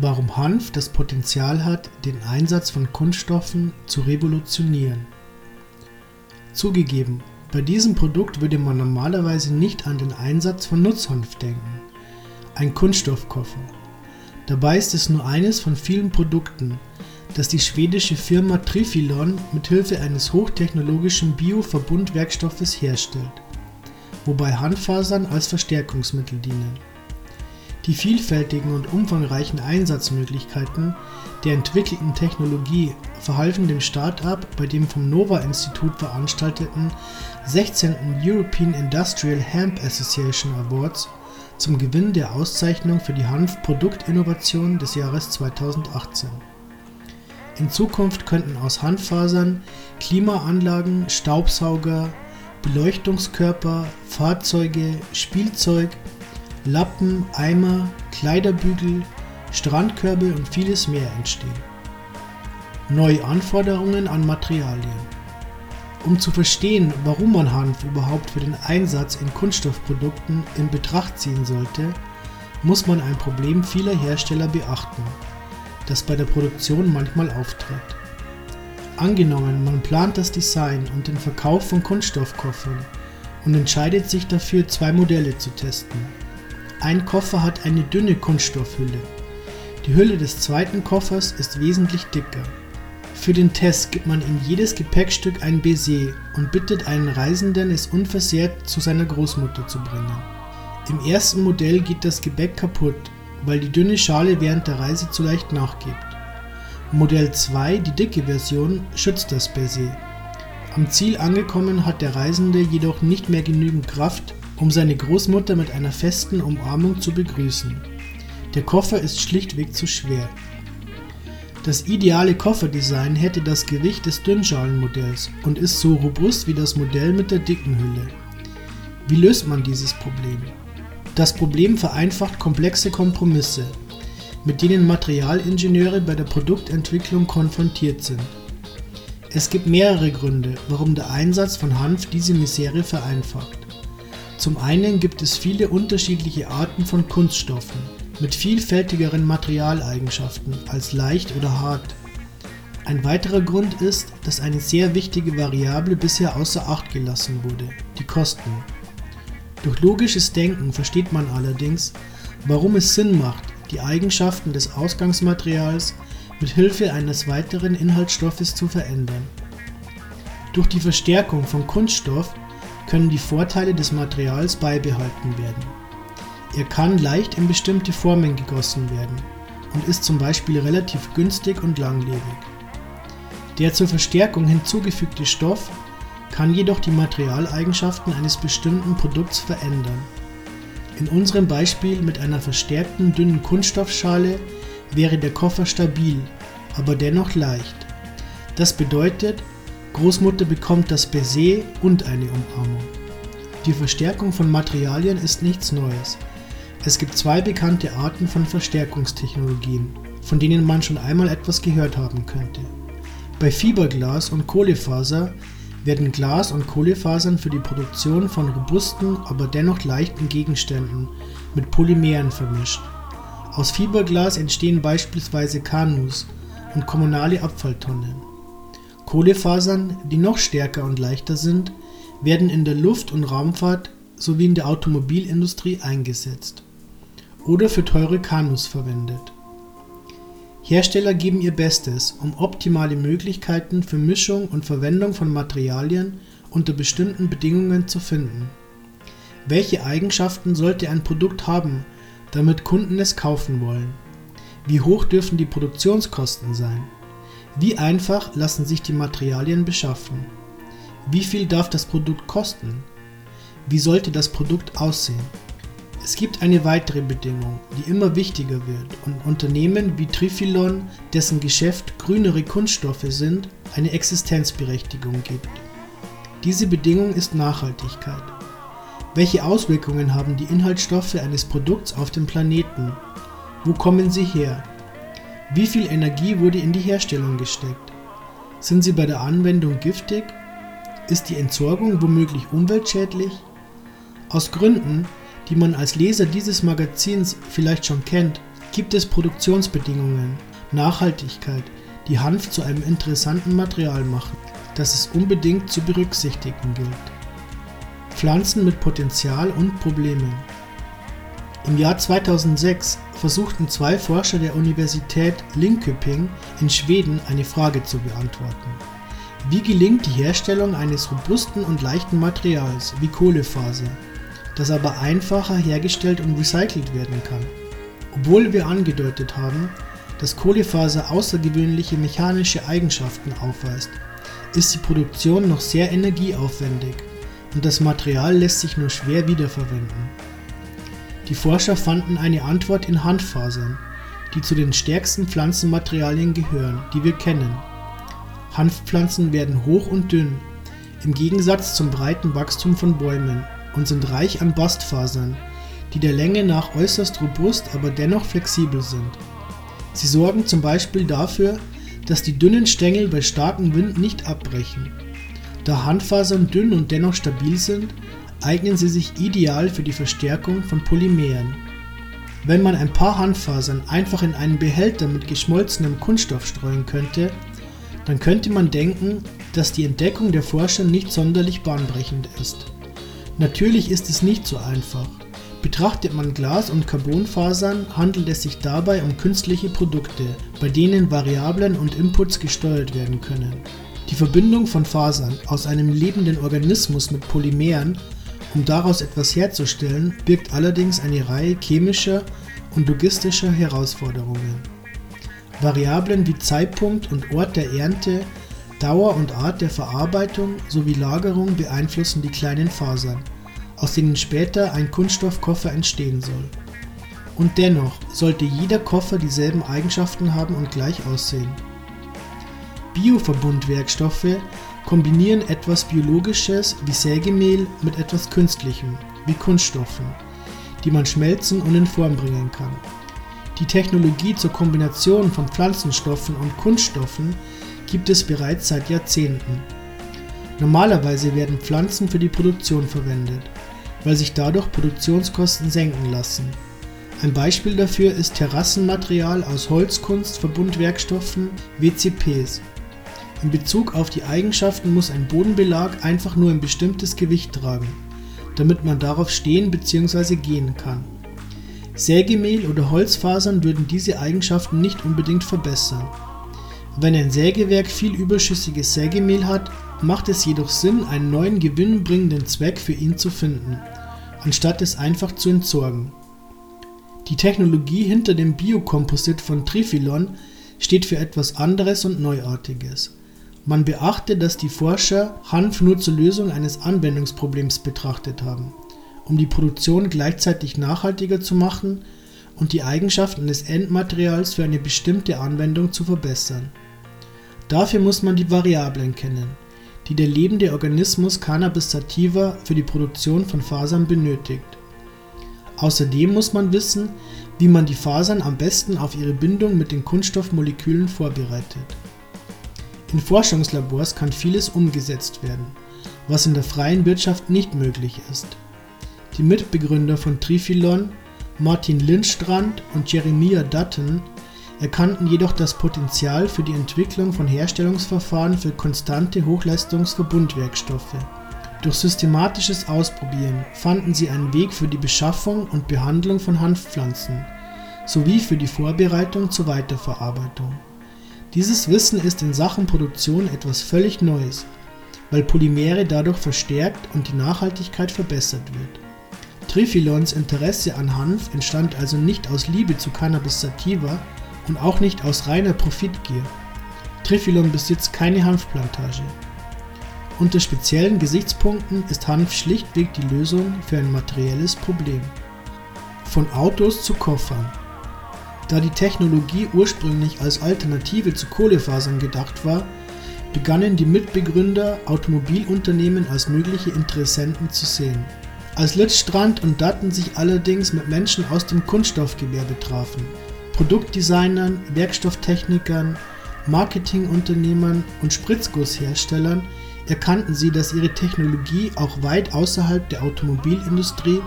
warum Hanf das Potenzial hat, den Einsatz von Kunststoffen zu revolutionieren. Zugegeben, bei diesem Produkt würde man normalerweise nicht an den Einsatz von Nutzhanf denken. Ein Kunststoffkoffer. Dabei ist es nur eines von vielen Produkten, das die schwedische Firma Trifilon mit Hilfe eines hochtechnologischen Bio-Verbundwerkstoffes herstellt, wobei Handfasern als Verstärkungsmittel dienen. Die vielfältigen und umfangreichen Einsatzmöglichkeiten der entwickelten Technologie verhalfen dem Start-up bei dem vom Nova-Institut veranstalteten 16. European Industrial Hemp Association Awards zum Gewinn der Auszeichnung für die Hanf-Produktinnovation des Jahres 2018. In Zukunft könnten aus Hanffasern Klimaanlagen, Staubsauger, Beleuchtungskörper, Fahrzeuge, Spielzeug, Lappen, Eimer, Kleiderbügel, Strandkörbe und vieles mehr entstehen. Neue Anforderungen an Materialien. Um zu verstehen, warum man Hanf überhaupt für den Einsatz in Kunststoffprodukten in Betracht ziehen sollte, muss man ein Problem vieler Hersteller beachten das bei der Produktion manchmal auftritt. Angenommen, man plant das Design und den Verkauf von Kunststoffkoffern und entscheidet sich dafür, zwei Modelle zu testen. Ein Koffer hat eine dünne Kunststoffhülle. Die Hülle des zweiten Koffers ist wesentlich dicker. Für den Test gibt man in jedes Gepäckstück ein Baiser und bittet einen Reisenden, es unversehrt zu seiner Großmutter zu bringen. Im ersten Modell geht das Gebäck kaputt weil die dünne Schale während der Reise zu leicht nachgibt. Modell 2, die dicke Version, schützt das Baiser. Am Ziel angekommen hat der Reisende jedoch nicht mehr genügend Kraft, um seine Großmutter mit einer festen Umarmung zu begrüßen. Der Koffer ist schlichtweg zu schwer. Das ideale Kofferdesign hätte das Gewicht des Dünnschalenmodells und ist so robust wie das Modell mit der dicken Hülle. Wie löst man dieses Problem? Das Problem vereinfacht komplexe Kompromisse, mit denen Materialingenieure bei der Produktentwicklung konfrontiert sind. Es gibt mehrere Gründe, warum der Einsatz von Hanf diese Misere vereinfacht. Zum einen gibt es viele unterschiedliche Arten von Kunststoffen mit vielfältigeren Materialeigenschaften als leicht oder hart. Ein weiterer Grund ist, dass eine sehr wichtige Variable bisher außer Acht gelassen wurde, die Kosten. Durch logisches Denken versteht man allerdings, warum es Sinn macht, die Eigenschaften des Ausgangsmaterials mit Hilfe eines weiteren Inhaltsstoffes zu verändern. Durch die Verstärkung von Kunststoff können die Vorteile des Materials beibehalten werden. Er kann leicht in bestimmte Formen gegossen werden und ist zum Beispiel relativ günstig und langlebig. Der zur Verstärkung hinzugefügte Stoff kann jedoch die Materialeigenschaften eines bestimmten Produkts verändern. In unserem Beispiel mit einer verstärkten dünnen Kunststoffschale wäre der Koffer stabil, aber dennoch leicht. Das bedeutet, Großmutter bekommt das Baiser und eine Umarmung. Die Verstärkung von Materialien ist nichts Neues. Es gibt zwei bekannte Arten von Verstärkungstechnologien, von denen man schon einmal etwas gehört haben könnte. Bei Fiberglas und Kohlefaser werden Glas und Kohlefasern für die Produktion von robusten, aber dennoch leichten Gegenständen mit Polymeren vermischt. Aus Fiberglas entstehen beispielsweise Kanus und kommunale Abfalltonnen. Kohlefasern, die noch stärker und leichter sind, werden in der Luft- und Raumfahrt sowie in der Automobilindustrie eingesetzt oder für teure Kanus verwendet Hersteller geben ihr Bestes, um optimale Möglichkeiten für Mischung und Verwendung von Materialien unter bestimmten Bedingungen zu finden. Welche Eigenschaften sollte ein Produkt haben, damit Kunden es kaufen wollen? Wie hoch dürfen die Produktionskosten sein? Wie einfach lassen sich die Materialien beschaffen? Wie viel darf das Produkt kosten? Wie sollte das Produkt aussehen? Es gibt eine weitere Bedingung, die immer wichtiger wird und Unternehmen wie Trifilon, dessen Geschäft grünere Kunststoffe sind, eine Existenzberechtigung gibt. Diese Bedingung ist Nachhaltigkeit. Welche Auswirkungen haben die Inhaltsstoffe eines Produkts auf den Planeten? Wo kommen sie her? Wie viel Energie wurde in die Herstellung gesteckt? Sind sie bei der Anwendung giftig? Ist die Entsorgung womöglich umweltschädlich? Aus Gründen, die man als Leser dieses Magazins vielleicht schon kennt, gibt es Produktionsbedingungen, Nachhaltigkeit, die Hanf zu einem interessanten Material machen, das es unbedingt zu berücksichtigen gilt. Pflanzen mit Potenzial und Problemen. Im Jahr 2006 versuchten zwei Forscher der Universität Linköping in Schweden eine Frage zu beantworten. Wie gelingt die Herstellung eines robusten und leichten Materials wie Kohlefaser, das aber einfacher hergestellt und recycelt werden kann? Obwohl wir angedeutet haben, dass Kohlefaser außergewöhnliche mechanische Eigenschaften aufweist, ist die Produktion noch sehr energieaufwendig und das Material lässt sich nur schwer wiederverwenden. Die Forscher fanden eine Antwort in Hanffasern, die zu den stärksten Pflanzenmaterialien gehören, die wir kennen. Hanfpflanzen werden hoch und dünn, im Gegensatz zum breiten Wachstum von Bäumen, und sind reich an Bastfasern, die der Länge nach äußerst robust, aber dennoch flexibel sind. Sie sorgen zum Beispiel dafür, dass die dünnen Stängel bei starkem Wind nicht abbrechen. Da Handfasern dünn und dennoch stabil sind, eignen sie sich ideal für die Verstärkung von Polymeren. Wenn man ein paar Handfasern einfach in einen Behälter mit geschmolzenem Kunststoff streuen könnte, dann könnte man denken, dass die Entdeckung der Forscher nicht sonderlich bahnbrechend ist. Natürlich ist es nicht so einfach. Betrachtet man Glas- und Carbonfasern, handelt es sich dabei um künstliche Produkte, bei denen Variablen und Inputs gesteuert werden können. Die Verbindung von Fasern aus einem lebenden Organismus mit Polymeren, um daraus etwas herzustellen, birgt allerdings eine Reihe chemischer und logistischer Herausforderungen. Variablen wie Zeitpunkt und Ort der Ernte, Dauer und Art der Verarbeitung sowie Lagerung beeinflussen die kleinen Fasern aus denen später ein Kunststoffkoffer entstehen soll. Und dennoch sollte jeder Koffer dieselben Eigenschaften haben und gleich aussehen. Bioverbundwerkstoffe kombinieren etwas Biologisches wie Sägemehl mit etwas Künstlichem wie Kunststoffen, die man schmelzen und in Form bringen kann. Die Technologie zur Kombination von Pflanzenstoffen und Kunststoffen gibt es bereits seit Jahrzehnten. Normalerweise werden Pflanzen für die Produktion verwendet weil sich dadurch Produktionskosten senken lassen. Ein Beispiel dafür ist Terrassenmaterial aus Holzkunstverbundwerkstoffen WCPs. In Bezug auf die Eigenschaften muss ein Bodenbelag einfach nur ein bestimmtes Gewicht tragen, damit man darauf stehen bzw. gehen kann. Sägemehl oder Holzfasern würden diese Eigenschaften nicht unbedingt verbessern. Wenn ein Sägewerk viel überschüssiges Sägemehl hat, macht es jedoch Sinn, einen neuen gewinnbringenden Zweck für ihn zu finden, anstatt es einfach zu entsorgen. Die Technologie hinter dem Biokomposit von Trifilon steht für etwas anderes und Neuartiges. Man beachte, dass die Forscher Hanf nur zur Lösung eines Anwendungsproblems betrachtet haben, um die Produktion gleichzeitig nachhaltiger zu machen und die Eigenschaften des Endmaterials für eine bestimmte Anwendung zu verbessern. Dafür muss man die Variablen kennen, die der lebende Organismus Cannabis sativa für die Produktion von Fasern benötigt. Außerdem muss man wissen, wie man die Fasern am besten auf ihre Bindung mit den Kunststoffmolekülen vorbereitet. In Forschungslabors kann vieles umgesetzt werden, was in der freien Wirtschaft nicht möglich ist. Die Mitbegründer von Trifilon, Martin Lindstrand und Jeremiah Dutton, erkannten jedoch das Potenzial für die Entwicklung von Herstellungsverfahren für konstante Hochleistungsverbundwerkstoffe. Durch systematisches Ausprobieren fanden sie einen Weg für die Beschaffung und Behandlung von Hanfpflanzen sowie für die Vorbereitung zur Weiterverarbeitung. Dieses Wissen ist in Sachen Produktion etwas völlig Neues, weil Polymere dadurch verstärkt und die Nachhaltigkeit verbessert wird. Trifilons Interesse an Hanf entstand also nicht aus Liebe zu Cannabis sativa, und auch nicht aus reiner Profitgier. Trifilon besitzt keine Hanfplantage. Unter speziellen Gesichtspunkten ist Hanf schlichtweg die Lösung für ein materielles Problem. Von Autos zu Koffern. Da die Technologie ursprünglich als Alternative zu Kohlefasern gedacht war, begannen die Mitbegründer Automobilunternehmen als mögliche Interessenten zu sehen. Als Litzstrand und Datten sich allerdings mit Menschen aus dem Kunststoffgewerbe trafen, Produktdesignern, Werkstofftechnikern, Marketingunternehmern und Spritzgussherstellern erkannten sie, dass ihre Technologie auch weit außerhalb der Automobilindustrie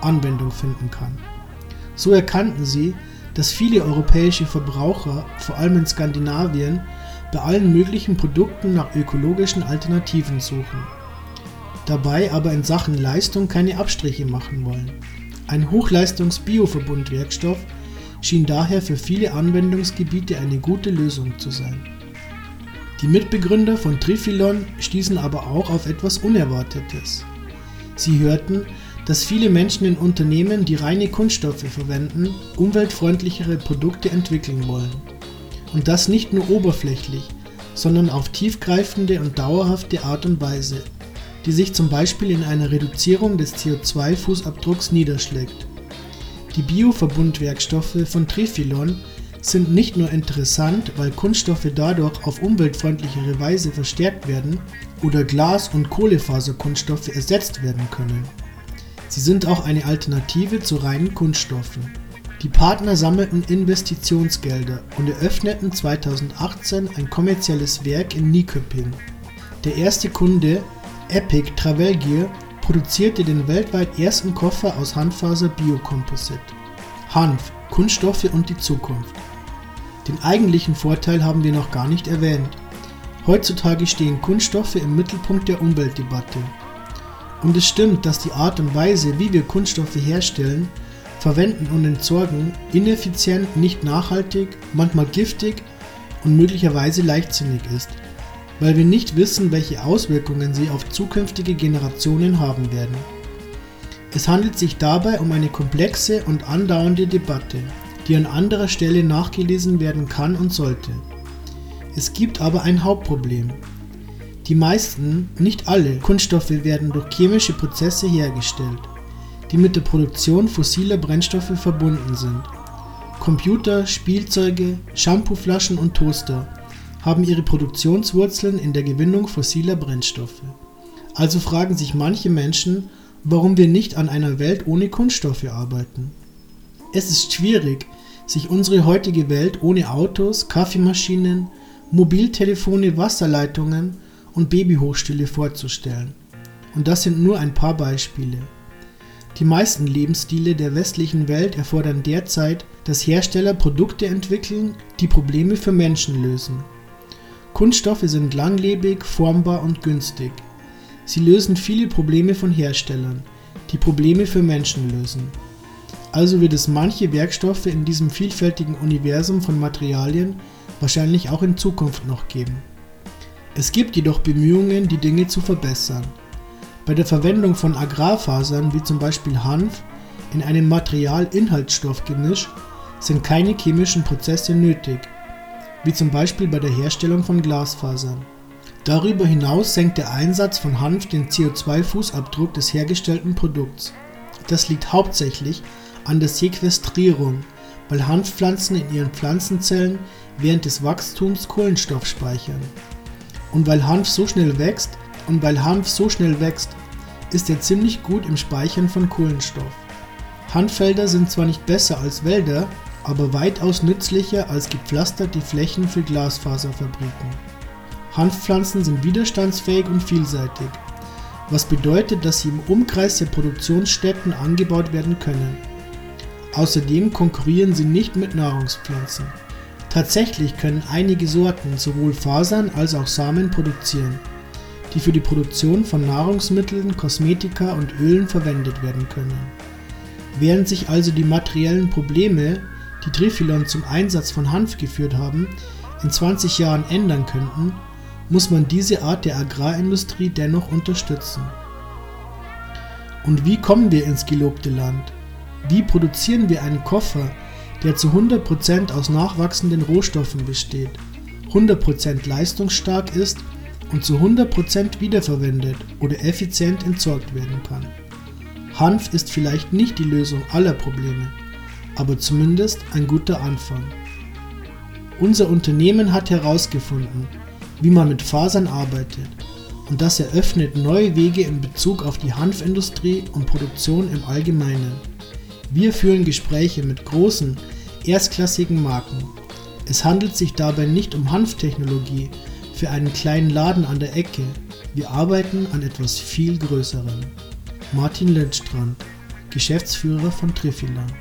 Anwendung finden kann. So erkannten sie, dass viele europäische Verbraucher, vor allem in Skandinavien, bei allen möglichen Produkten nach ökologischen Alternativen suchen, dabei aber in Sachen Leistung keine Abstriche machen wollen. Ein Hochleistungs-Bioverbundwerkstoff schien daher für viele Anwendungsgebiete eine gute Lösung zu sein. Die Mitbegründer von Trifilon stießen aber auch auf etwas Unerwartetes. Sie hörten, dass viele Menschen in Unternehmen, die reine Kunststoffe verwenden, umweltfreundlichere Produkte entwickeln wollen. Und das nicht nur oberflächlich, sondern auf tiefgreifende und dauerhafte Art und Weise, die sich zum Beispiel in einer Reduzierung des CO2-Fußabdrucks niederschlägt. Die Bioverbundwerkstoffe von Trifilon sind nicht nur interessant, weil Kunststoffe dadurch auf umweltfreundlichere Weise verstärkt werden oder Glas- und Kohlefaserkunststoffe ersetzt werden können. Sie sind auch eine Alternative zu reinen Kunststoffen. Die Partner sammelten Investitionsgelder und eröffneten 2018 ein kommerzielles Werk in Nyköping. Der erste Kunde, Epic Travel Gear, produzierte den weltweit ersten Koffer aus Handfaser Biocomposite. Hanf, Kunststoffe und die Zukunft. Den eigentlichen Vorteil haben wir noch gar nicht erwähnt. Heutzutage stehen Kunststoffe im Mittelpunkt der Umweltdebatte. Und es stimmt, dass die Art und Weise, wie wir Kunststoffe herstellen, verwenden und entsorgen, ineffizient, nicht nachhaltig, manchmal giftig und möglicherweise leichtsinnig ist, weil wir nicht wissen, welche Auswirkungen sie auf zukünftige Generationen haben werden. Es handelt sich dabei um eine komplexe und andauernde Debatte, die an anderer Stelle nachgelesen werden kann und sollte. Es gibt aber ein Hauptproblem. Die meisten, nicht alle, Kunststoffe werden durch chemische Prozesse hergestellt die mit der Produktion fossiler Brennstoffe verbunden sind. Computer, Spielzeuge, Shampooflaschen und Toaster haben ihre Produktionswurzeln in der Gewinnung fossiler Brennstoffe. Also fragen sich manche Menschen, warum wir nicht an einer Welt ohne Kunststoffe arbeiten. Es ist schwierig, sich unsere heutige Welt ohne Autos, Kaffeemaschinen, Mobiltelefone, Wasserleitungen und Babyhochstille vorzustellen. Und das sind nur ein paar Beispiele. Die meisten Lebensstile der westlichen Welt erfordern derzeit, dass Hersteller Produkte entwickeln, die Probleme für Menschen lösen. Kunststoffe sind langlebig, formbar und günstig. Sie lösen viele Probleme von Herstellern, die Probleme für Menschen lösen. Also wird es manche Werkstoffe in diesem vielfältigen Universum von Materialien wahrscheinlich auch in Zukunft noch geben. Es gibt jedoch Bemühungen, die Dinge zu verbessern. Bei der Verwendung von Agrarfasern wie zum Beispiel Hanf in einem Material-Inhaltsstoff-Gemisch sind keine chemischen Prozesse nötig, wie zum Beispiel bei der Herstellung von Glasfasern. Darüber hinaus senkt der Einsatz von Hanf den CO2-Fußabdruck des hergestellten Produkts. Das liegt hauptsächlich an der Sequestrierung, weil Hanfpflanzen in ihren Pflanzenzellen während des Wachstums Kohlenstoff speichern. Und weil Hanf so schnell wächst, und weil Hanf so schnell wächst, ist er ziemlich gut im Speichern von Kohlenstoff. Hanffelder sind zwar nicht besser als Wälder, aber weitaus nützlicher als gepflasterte Flächen für Glasfaserfabriken. Hanfpflanzen sind widerstandsfähig und vielseitig, was bedeutet, dass sie im Umkreis der Produktionsstätten angebaut werden können. Außerdem konkurrieren sie nicht mit Nahrungspflanzen. Tatsächlich können einige Sorten sowohl Fasern als auch Samen produzieren die für die Produktion von Nahrungsmitteln, Kosmetika und Ölen verwendet werden können. Während sich also die materiellen Probleme, die Trifilon zum Einsatz von Hanf geführt haben, in 20 Jahren ändern könnten, muss man diese Art der Agrarindustrie dennoch unterstützen. Und wie kommen wir ins gelobte Land? Wie produzieren wir einen Koffer, der zu 100% aus nachwachsenden Rohstoffen besteht, 100% leistungsstark ist und zu 100% wiederverwendet oder effizient entsorgt werden kann. Hanf ist vielleicht nicht die Lösung aller Probleme, aber zumindest ein guter Anfang. Unser Unternehmen hat herausgefunden, wie man mit Fasern arbeitet und das eröffnet neue Wege in Bezug auf die Hanfindustrie und Produktion im Allgemeinen. Wir führen Gespräche mit großen, erstklassigen Marken. Es handelt sich dabei nicht um Hanftechnologie, für einen kleinen Laden an der Ecke. Wir arbeiten an etwas viel Größerem. Martin Lindstrand, Geschäftsführer von Triffilan.